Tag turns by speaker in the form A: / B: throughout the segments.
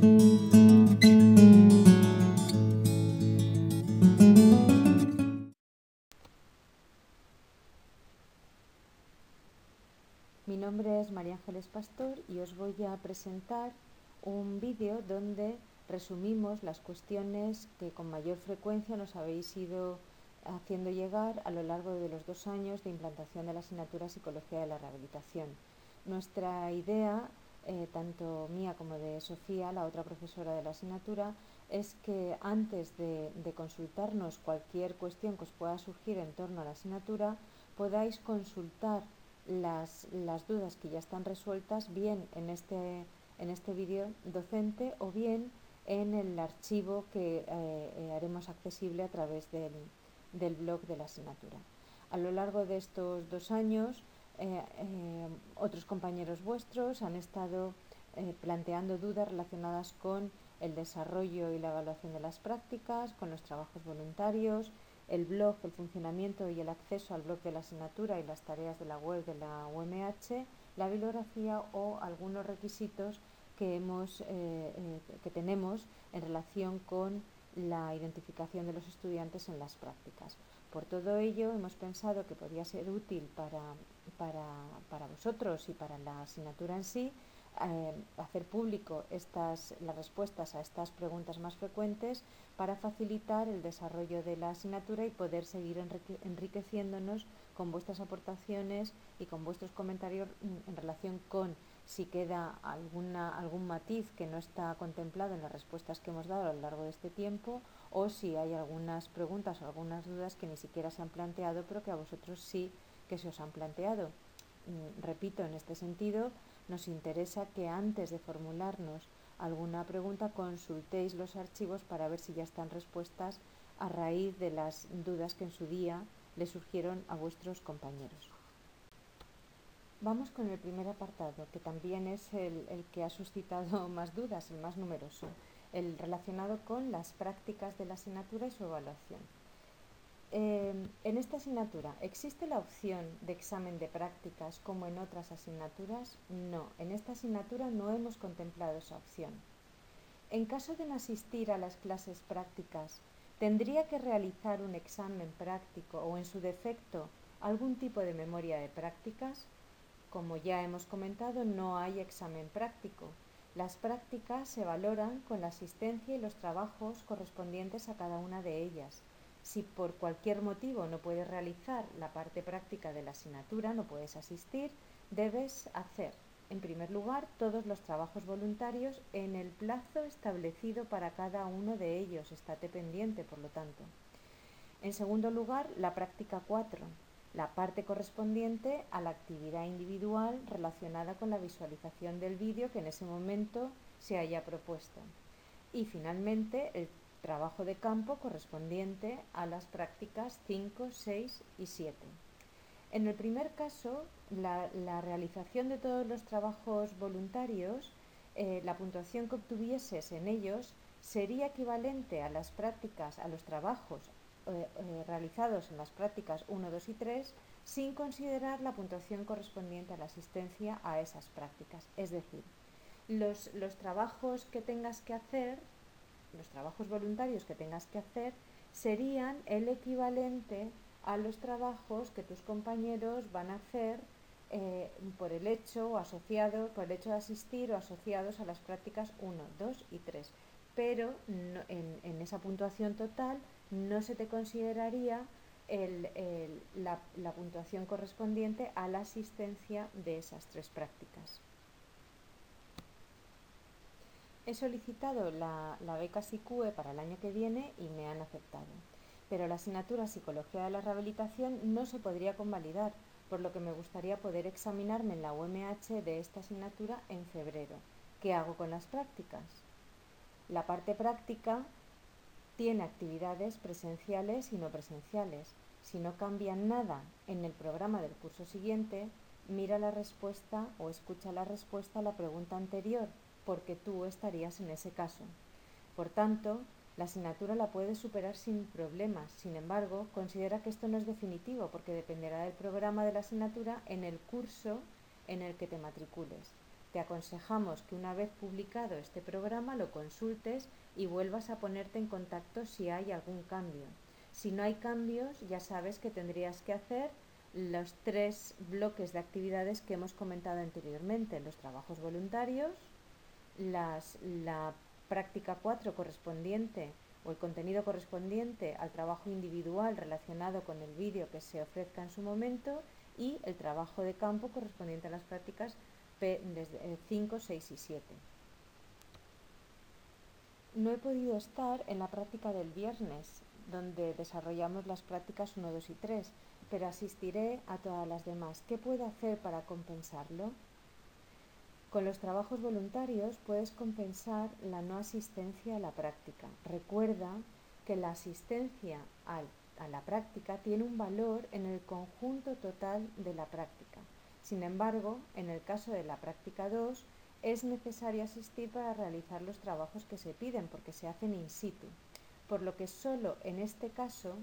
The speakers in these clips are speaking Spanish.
A: Mi nombre es María Ángeles Pastor y os voy a presentar un vídeo donde resumimos las cuestiones que con mayor frecuencia nos habéis ido haciendo llegar a lo largo de los dos años de implantación de la asignatura Psicología de la Rehabilitación. Nuestra idea, eh, tanto mía como de Sofía, la otra profesora de la asignatura, es que antes de, consultarnos cualquier cuestión que os pueda surgir en torno a la asignatura, podáis consultar las, dudas que ya están resueltas bien en este, en este vídeo docente o bien en el archivo que eh, eh, haremos accesible a través del, del blog de la asignatura. A lo largo de estos dos años, eh, eh, otros compañeros vuestros han estado eh, planteando dudas relacionadas con el desarrollo y la evaluación de las prácticas, con los trabajos voluntarios, el blog, el funcionamiento y el acceso al blog de la asignatura y las tareas de la web de la UMH, la bibliografía o algunos requisitos que, hemos, que tenemos en relación con la identificación de los estudiantes en las prácticas. Por todo ello, hemos pensado que podría ser útil para, para, vosotros y para la asignatura en sí eh, hacer público estas, las respuestas a estas preguntas más frecuentes para facilitar el desarrollo de la asignatura y poder seguir enriqueciéndonos con vuestras aportaciones y con vuestros comentarios en relación con si queda alguna, algún matiz que no está contemplado en las respuestas que hemos dado a lo largo de este tiempo o si hay algunas preguntas o algunas dudas que ni siquiera se han planteado pero que a vosotros sí que se os han planteado. Mm, repito, en este sentido, nos interesa que antes de formularnos alguna pregunta consultéis los archivos para ver si ya están respuestas a raíz de las dudas que en su día le surgieron a vuestros compañeros. Vamos con el primer apartado, que también es el, que ha suscitado más dudas, el más numeroso, el relacionado con las prácticas de la asignatura y su evaluación. Eh, en esta asignatura, ¿existe la opción de examen de prácticas como en otras asignaturas? No, en esta asignatura no hemos contemplado esa opción. En caso de no asistir a las clases prácticas, ¿tendría que realizar un examen práctico o en su defecto algún tipo de memoria de prácticas? Como ya hemos comentado, no hay examen práctico. Las prácticas se valoran con la asistencia y los trabajos correspondientes a cada una de ellas. Si por cualquier motivo no puedes realizar la parte práctica de la asignatura, no puedes asistir, debes hacer, en primer lugar, todos los trabajos voluntarios en el plazo establecido para cada uno de ellos. Estate pendiente, por lo tanto. En segundo lugar, la práctica 4 la parte correspondiente a la actividad individual relacionada con la visualización del vídeo que en ese momento se haya propuesto. Y finalmente el trabajo de campo correspondiente a las prácticas 5, 6 y 7. En el primer caso, la, realización de todos los trabajos voluntarios, eh, la puntuación que obtuvieses en ellos sería equivalente a las prácticas, a los trabajos eh, eh, realizados en las prácticas 1, 2 y 3 sin considerar la puntuación correspondiente a la asistencia a esas prácticas. Es decir, los, los trabajos que tengas que hacer, los trabajos voluntarios que tengas que hacer, serían el equivalente a los trabajos que tus compañeros van a hacer eh, por el hecho por el hecho de asistir o asociados a las prácticas 1, 2 y 3. Pero en, en esa puntuación total no se te consideraría la, puntuación correspondiente a la asistencia de esas tres prácticas. He solicitado la, la, beca SICUE para el año que viene y me han aceptado, pero la asignatura Psicología de la Rehabilitación no se podría convalidar, por lo que me gustaría poder examinarme en la UMH de esta asignatura en febrero. ¿Qué hago con las prácticas? La parte práctica tiene actividades presenciales y no presenciales. Si no cambia nada en el programa del curso siguiente, mira la respuesta o escucha la respuesta a la pregunta anterior, porque tú estarías en ese caso. Por tanto, la asignatura la puedes superar sin problemas. Sin embargo, considera que esto no es definitivo porque dependerá del programa de la asignatura en el curso en el que te matricules. Te aconsejamos que una vez publicado este programa lo consultes y vuelvas a ponerte en contacto si hay algún cambio. Si no hay cambios, ya sabes que tendrías que hacer los tres bloques de actividades que hemos comentado anteriormente, los trabajos voluntarios, las, la práctica 4 correspondiente o el contenido correspondiente al trabajo individual relacionado con el vídeo que se ofrezca en su momento y el trabajo de campo correspondiente a las prácticas P desde 5, 6 y 7. No he podido estar en la práctica del viernes, donde desarrollamos las prácticas 1, 2 y 3, pero asistiré a todas las demás. ¿Qué puedo hacer para compensarlo? Con los trabajos voluntarios puedes compensar la no asistencia a la práctica. Recuerda que la asistencia a la práctica tiene un valor en el conjunto total de la práctica. Sin embargo, en el caso de la práctica 2, es necesario asistir para realizar los trabajos que se piden porque se hacen in situ, por lo que solo en este caso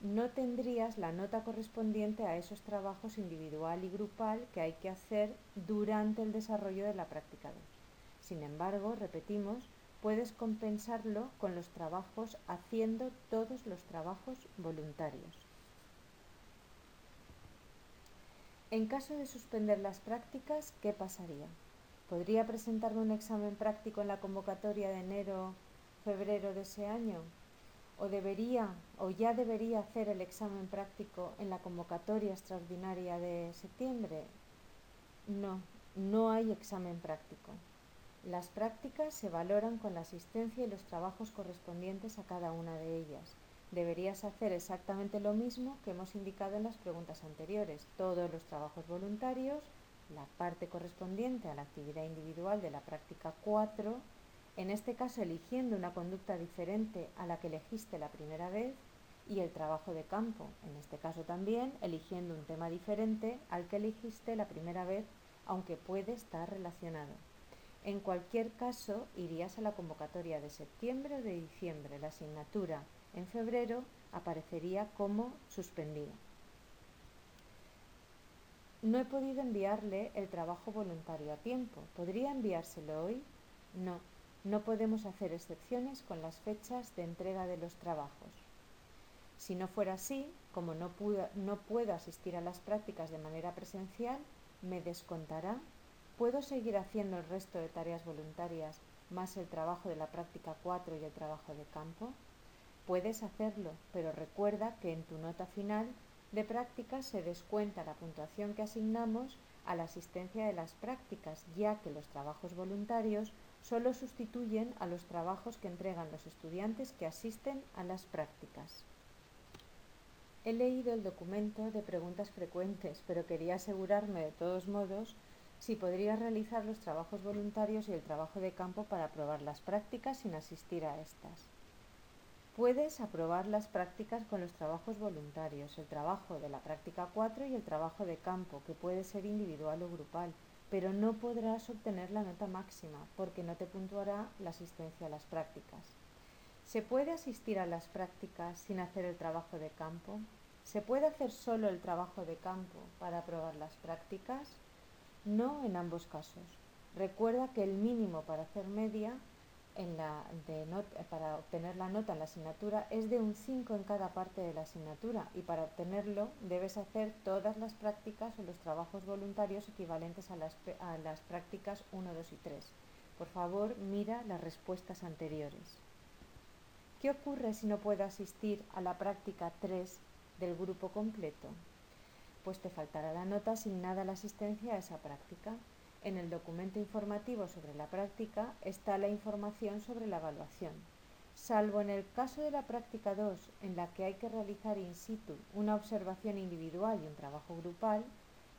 A: no tendrías la nota correspondiente a esos trabajos individual y grupal que hay que hacer durante el desarrollo de la práctica 2. Sin embargo, repetimos, puedes compensarlo con los trabajos haciendo todos los trabajos voluntarios. En caso de suspender las prácticas, ¿qué pasaría? ¿Podría presentarme un examen práctico en la convocatoria de enero-febrero de ese año? O debería o ya debería hacer el examen práctico en la convocatoria extraordinaria de septiembre? No, no hay examen práctico. Las prácticas se valoran con la asistencia y los trabajos correspondientes a cada una de ellas. Deberías hacer exactamente lo mismo que hemos indicado en las preguntas anteriores. Todos los trabajos voluntarios, la parte correspondiente a la actividad individual de la práctica 4 en este caso eligiendo una conducta diferente a la que elegiste la primera vez, y el trabajo de campo, en este caso también eligiendo un tema diferente al que elegiste la primera vez, aunque puede estar relacionado. En cualquier caso, irías a la convocatoria de septiembre o de diciembre. La asignatura en febrero aparecería como suspendida. No he podido enviarle el trabajo voluntario a tiempo. ¿Podría enviárselo hoy? No, no podemos hacer excepciones con las fechas de entrega de los trabajos. Si no fuera así, como no, puedo, asistir a las prácticas de manera presencial, me descontará. ¿Puedo seguir haciendo el resto de tareas voluntarias más el trabajo de la práctica 4 y el trabajo de campo? Puedes hacerlo, pero recuerda que en tu nota final de prácticas se descuenta la puntuación que asignamos a la asistencia de las prácticas, ya que los trabajos voluntarios solo sustituyen a los trabajos que entregan los estudiantes que asisten a las prácticas. He leído el documento de preguntas frecuentes, pero quería asegurarme de todos modos si podría realizar los trabajos voluntarios y el trabajo de campo para aprobar las prácticas sin asistir a estas. Puedes aprobar las prácticas con los trabajos voluntarios, el trabajo de la práctica 4 y el trabajo de campo, que puede ser individual o grupal pero no podrás obtener la nota máxima porque no te puntuará la asistencia a las prácticas. ¿Se puede asistir a las prácticas sin hacer el trabajo de campo? ¿Se puede hacer solo el trabajo de campo para aprobar las prácticas? No en ambos casos. Recuerda que el mínimo para hacer media para obtener la nota en la asignatura es de un 5 en cada parte de la asignatura y para obtenerlo debes hacer todas las prácticas o los trabajos voluntarios equivalentes a las, a las prácticas 1, 2 y 3. Por favor, mira las respuestas anteriores. ¿Qué ocurre si no puedo asistir a la práctica 3 del grupo completo? Pues te faltará la nota asignada a la asistencia a esa práctica. En el documento informativo sobre la práctica está la información sobre la evaluación. Salvo en el caso de la práctica 2, en la que hay que realizar in situ una observación individual y un trabajo grupal,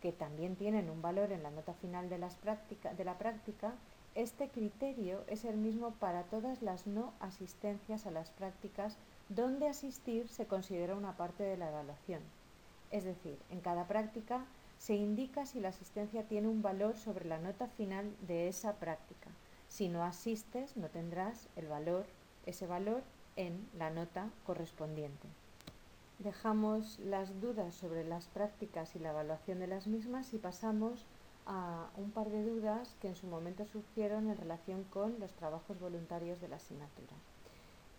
A: que también tienen un valor en la nota final de, de la práctica, este criterio es el mismo para todas las no asistencias a las prácticas donde asistir se considera una parte de la evaluación. Es decir, en cada práctica se indica si la asistencia tiene un valor sobre la nota final de esa práctica. Si no asistes, no tendrás el valor, ese valor en la nota correspondiente. Dejamos las dudas sobre las prácticas y la evaluación de las mismas y pasamos a un par de dudas que en su momento surgieron en relación con los trabajos voluntarios de la asignatura.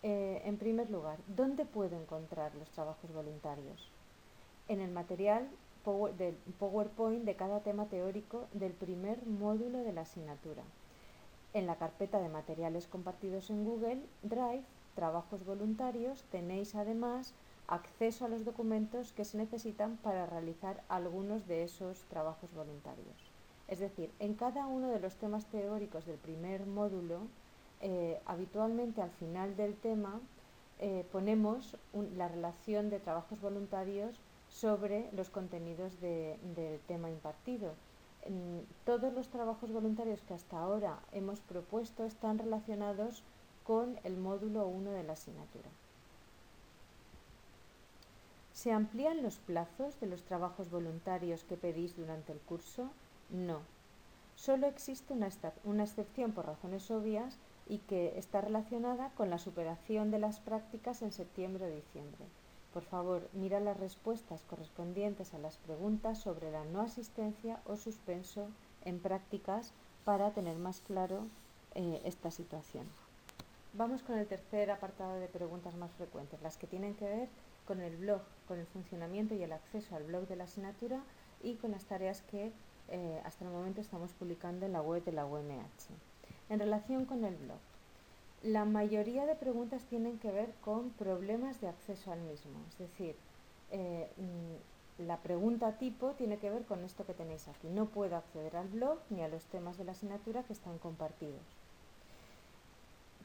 A: Eh, en primer lugar, ¿dónde puedo encontrar los trabajos voluntarios? En el material del PowerPoint de cada tema teórico del primer módulo de la asignatura. En la carpeta de materiales compartidos en Google Drive, trabajos voluntarios, tenéis además acceso a los documentos que se necesitan para realizar algunos de esos trabajos voluntarios. Es decir, en cada uno de los temas teóricos del primer módulo, eh, habitualmente al final del tema eh, ponemos la relación de trabajos voluntarios sobre los contenidos del tema impartido. todos los trabajos voluntarios que hasta ahora hemos propuesto están relacionados con el módulo 1 de la asignatura. ¿Se amplían los plazos de los trabajos voluntarios que pedís durante el curso? No. Solo existe una, una excepción por razones obvias y que está relacionada con la superación de las prácticas en septiembre o diciembre. Por favor, mira las respuestas correspondientes a las preguntas sobre la no asistencia o suspenso en prácticas para tener más claro eh, esta situación. Vamos con el tercer apartado de preguntas más frecuentes, las que tienen que ver con el blog, con el funcionamiento y el acceso al blog de la asignatura y con las tareas que eh, hasta el momento estamos publicando en la web de la UMH. En relación con el blog, la mayoría de preguntas tienen que ver con problemas de acceso al mismo, es decir, eh, mm, la pregunta tipo tiene que ver con esto que tenéis aquí. No puedo acceder al blog ni a los temas de la asignatura que están compartidos.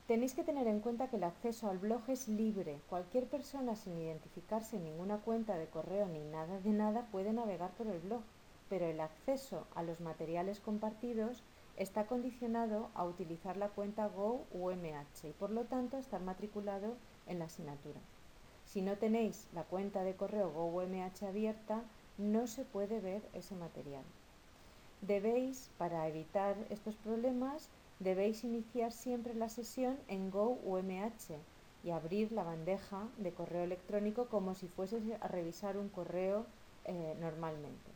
A: Tenéis que tener en cuenta que el acceso al blog es libre. Cualquier persona sin identificarse en ninguna cuenta de correo ni nada de nada puede navegar por el blog, pero el acceso a los materiales compartidos está condicionado a utilizar la cuenta Go UMH y por lo tanto estar matriculado en la asignatura. Si no tenéis la cuenta de correo Go UMH abierta, no se puede ver ese material. Debéis, para evitar estos problemas, debéis iniciar siempre la sesión en Go UMH y abrir la bandeja de correo electrónico como si fuese a revisar un correo eh, normalmente.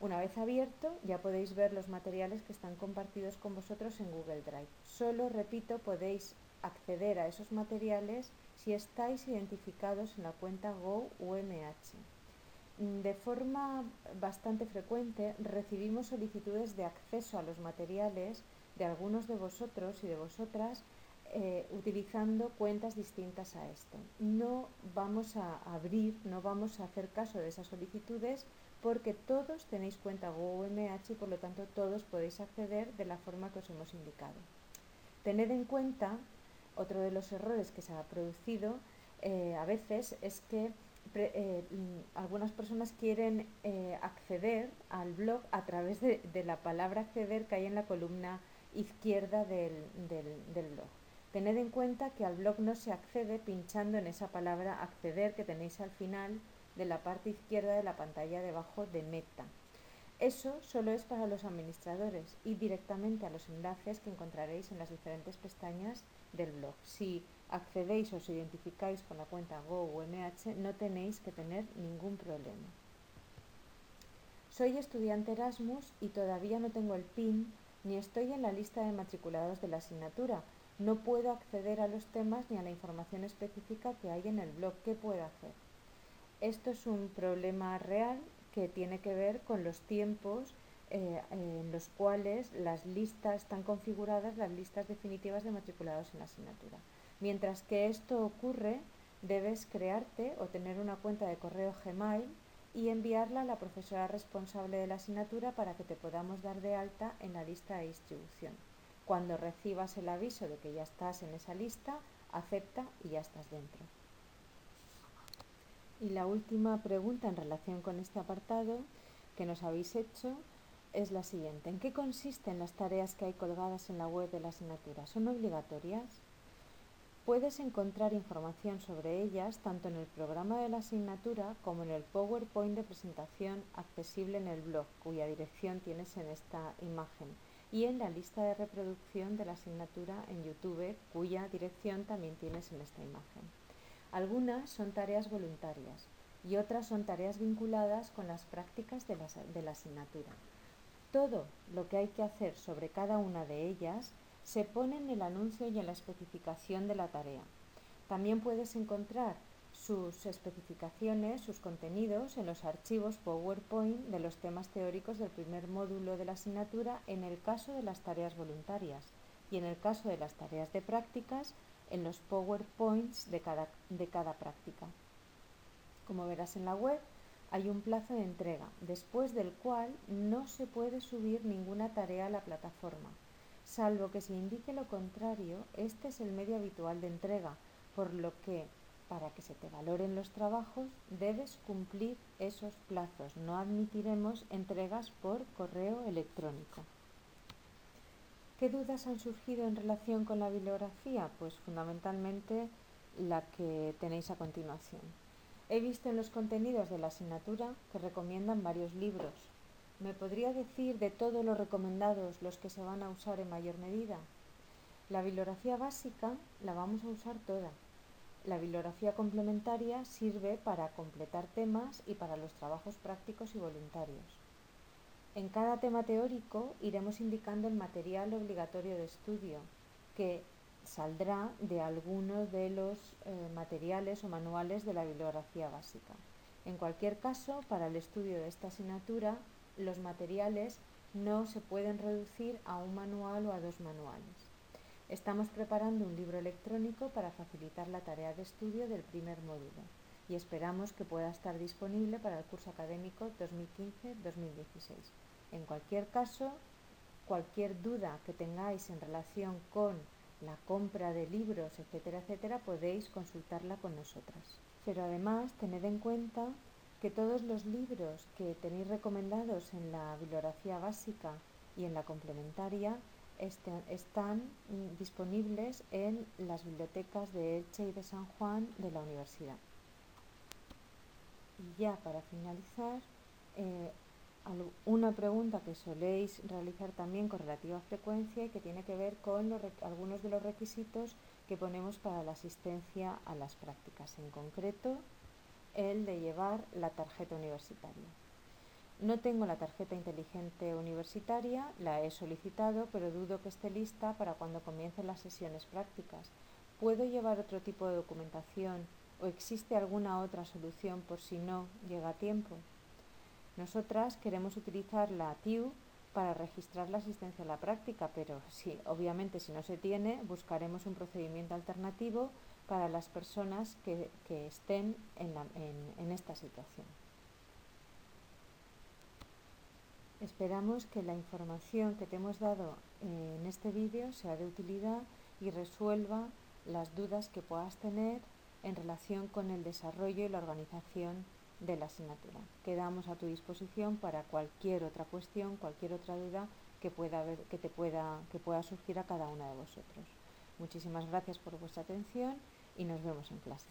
A: Una vez abierto, ya podéis ver los materiales que están compartidos con vosotros en Google Drive. Solo, repito, podéis acceder a esos materiales si estáis identificados en la cuenta Go UMH. De forma bastante frecuente recibimos solicitudes de acceso a los materiales de algunos de vosotros y de vosotras eh, utilizando cuentas distintas a esto. No vamos a abrir, no vamos a hacer caso de esas solicitudes porque todos tenéis cuenta GoUMH y por lo tanto todos podéis acceder de la forma que os hemos indicado. Tened en cuenta, otro de los errores que se ha producido eh, a veces es que eh, mm, algunas personas quieren acceder al blog a través de, de la palabra acceder que hay en la columna izquierda del, blog. Tened en cuenta que al blog no se accede pinchando en esa palabra acceder que tenéis al final de la parte izquierda de la pantalla debajo de Meta. Eso solo es para los administradores y directamente a los enlaces que encontraréis en las diferentes pestañas del blog. Si accedéis o os identificáis con la cuenta Go o no tenéis que tener ningún problema. Soy estudiante Erasmus y todavía no tengo el PIN ni estoy en la lista de matriculados de la asignatura. No puedo acceder a los temas ni a la información específica que hay en el blog. ¿Qué puedo hacer? Esto es un problema real que tiene que ver con los tiempos eh, en los cuales las listas están configuradas, las listas definitivas de matriculados en la asignatura. Mientras que esto ocurre, debes crearte o tener una cuenta de correo Gmail y enviarla a la profesora responsable de la asignatura para que te podamos dar de alta en la lista de distribución. Cuando recibas el aviso de que ya estás en esa lista, acepta y ya estás dentro. Y la última pregunta en relación con este apartado que nos habéis hecho es la siguiente. ¿En qué consisten las tareas que hay colgadas en la web de la asignatura? ¿Son obligatorias? Puedes encontrar información sobre ellas tanto en el programa de la asignatura como en el PowerPoint de presentación accesible en el blog, cuya dirección tienes en esta imagen, y en la lista de reproducción de la asignatura en YouTube, cuya dirección también tienes en esta imagen. Algunas son tareas voluntarias y otras son tareas vinculadas con las prácticas de la, asignatura. Todo lo que hay que hacer sobre cada una de ellas se pone en el anuncio y en la especificación de la tarea. También puedes encontrar sus especificaciones, sus contenidos en los archivos PowerPoint de los temas teóricos del primer módulo de la asignatura en el caso de las tareas voluntarias y en el caso de las tareas de prácticas en los PowerPoints de cada, de cada práctica. Como verás en la web, hay un plazo de entrega, después del cual no se puede subir ninguna tarea a la plataforma. Salvo que se indique lo contrario, este es el medio habitual de entrega, por lo que para que se te valoren los trabajos debes cumplir esos plazos. No admitiremos entregas por correo electrónico. ¿Qué dudas han surgido en relación con la bibliografía? Pues fundamentalmente la que tenéis a continuación. He visto en los contenidos de la asignatura que recomiendan varios libros. ¿Me podría decir de todos los recomendados los que se van a usar en mayor medida? La bibliografía básica la vamos a usar toda. La bibliografía complementaria sirve para completar temas y para los trabajos prácticos y voluntarios. En cada tema teórico iremos indicando el material obligatorio de estudio, que saldrá de alguno de los eh, materiales o manuales de la bibliografía básica. En cualquier caso, para el estudio de esta asignatura, los materiales no se pueden reducir a un manual o a dos manuales. Estamos preparando un libro electrónico para facilitar la tarea de estudio del primer módulo y esperamos que pueda estar disponible para el curso académico 2015-2016. En cualquier caso, cualquier duda que tengáis en relación con la compra de libros, etcétera, etcétera, podéis consultarla con nosotras. Pero además, tened en cuenta que todos los libros que tenéis recomendados en la bibliografía básica y en la complementaria este, están mm, disponibles en las bibliotecas de Elche y de San Juan de la universidad. Y ya para finalizar, eh, una pregunta que soléis realizar también con relativa frecuencia y que tiene que ver con algunos de los requisitos que ponemos para la asistencia a las prácticas, en concreto el de llevar la tarjeta universitaria. No tengo la tarjeta inteligente universitaria, la he solicitado, pero dudo que esté lista para cuando comiencen las sesiones prácticas. ¿Puedo llevar otro tipo de documentación o existe alguna otra solución por si no llega a tiempo? Nosotras queremos utilizar la TIU para registrar la asistencia a la práctica, pero sí, obviamente si no se tiene, buscaremos un procedimiento alternativo para las personas que, estén en esta situación. Esperamos que la información que te hemos dado en este vídeo sea de utilidad y resuelva las dudas que puedas tener en relación con el desarrollo y la organización de la asignatura. Quedamos a tu disposición para cualquier otra cuestión, cualquier otra duda que pueda, que te pueda, que pueda surgir a cada una de vosotros. Muchísimas gracias por vuestra atención y nos vemos en clase.